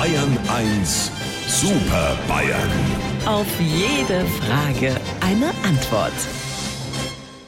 Bayern 1 Super Bayern. Auf jede Frage eine Antwort.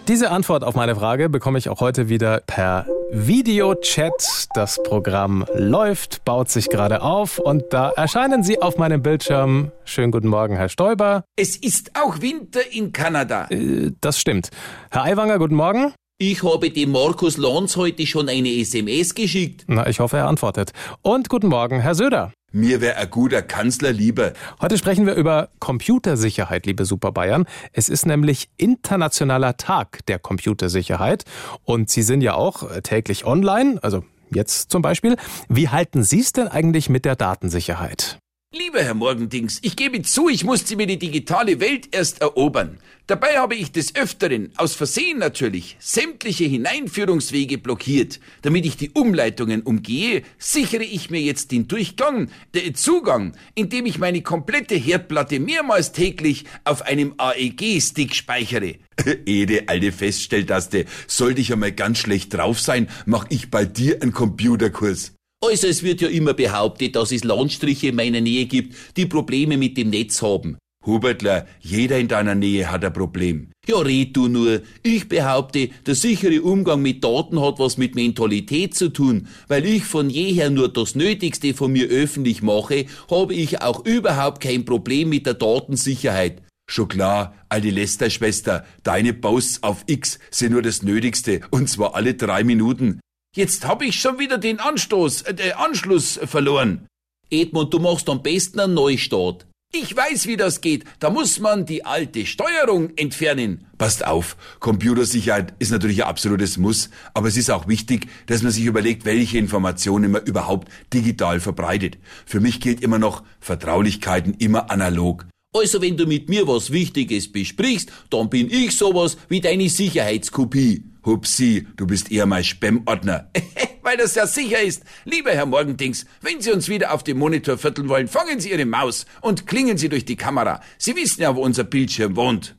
Diese Antwort auf meine Frage bekomme ich auch heute wieder per Videochat. Das Programm läuft, baut sich gerade auf und da erscheinen Sie auf meinem Bildschirm. Schönen guten Morgen, Herr Stoiber. Es ist auch Winter in Kanada. Äh, Das stimmt. Herr Aiwanger, guten Morgen. Ich habe dem Markus Lanz heute schon eine SMS geschickt. Na, ich hoffe, er antwortet. Und guten Morgen, Herr Söder. Mir wäre ein guter Kanzler lieber. Heute sprechen wir über Computersicherheit, liebe Super Bayern. Es ist nämlich Internationaler Tag der Computersicherheit und Sie sind ja auch äh, täglich online, also jetzt zum Beispiel. Wie halten Sie es denn eigentlich mit der Datensicherheit? Lieber Herr Morgendings, ich gebe zu, ich musste mir die digitale Welt erst erobern. Dabei habe ich des Öfteren, aus Versehen natürlich, sämtliche Hineinführungswege blockiert. Damit ich die Umleitungen umgehe, sichere ich mir jetzt den Durchgang, den Zugang, indem ich meine komplette Herdplatte mehrmals täglich auf einem AEG-Stick speichere. Ede, alte Feststelltaste, sollte ich einmal ganz schlecht drauf sein, mach ich bei dir einen Computerkurs. Also es wird ja immer behauptet, dass es Landstriche in meiner Nähe gibt, die Probleme mit dem Netz haben. Hubertler, jeder in deiner Nähe hat ein Problem. Ja, red du nur. Ich behaupte, der sichere Umgang mit Daten hat was mit Mentalität zu tun. Weil ich von jeher nur das Nötigste von mir öffentlich mache, habe ich auch überhaupt kein Problem mit der Datensicherheit. Schon klar, alte Lester-Schwester, deine Posts auf X sind nur das Nötigste, und zwar alle drei Minuten. Jetzt hab ich schon wieder den Anstoß, äh, den Anschluss verloren. Edmund, du machst am besten einen Neustart. Ich weiß, wie das geht. Da muss man die alte Steuerung entfernen. Passt auf, Computersicherheit ist natürlich ein absolutes Muss, aber es ist auch wichtig, dass man sich überlegt, welche Informationen man überhaupt digital verbreitet. Für mich gilt immer noch Vertraulichkeiten immer analog. Also wenn du mit mir was Wichtiges besprichst, dann bin ich sowas wie deine Sicherheitskopie. Hupsi, du bist eher mein Spam-Ordner. Weil das ja sicher ist. Lieber Herr Morgendings, wenn Sie uns wieder auf dem Monitor vierteln wollen, fangen Sie Ihre Maus und klingen Sie durch die Kamera. Sie wissen ja, wo unser Bildschirm wohnt.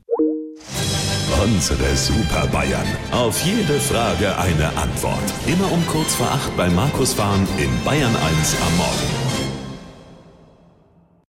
Unsere Super Bayern. Auf jede Frage eine Antwort. Immer um kurz vor acht bei Markus Fahren in Bayern 1 am Morgen.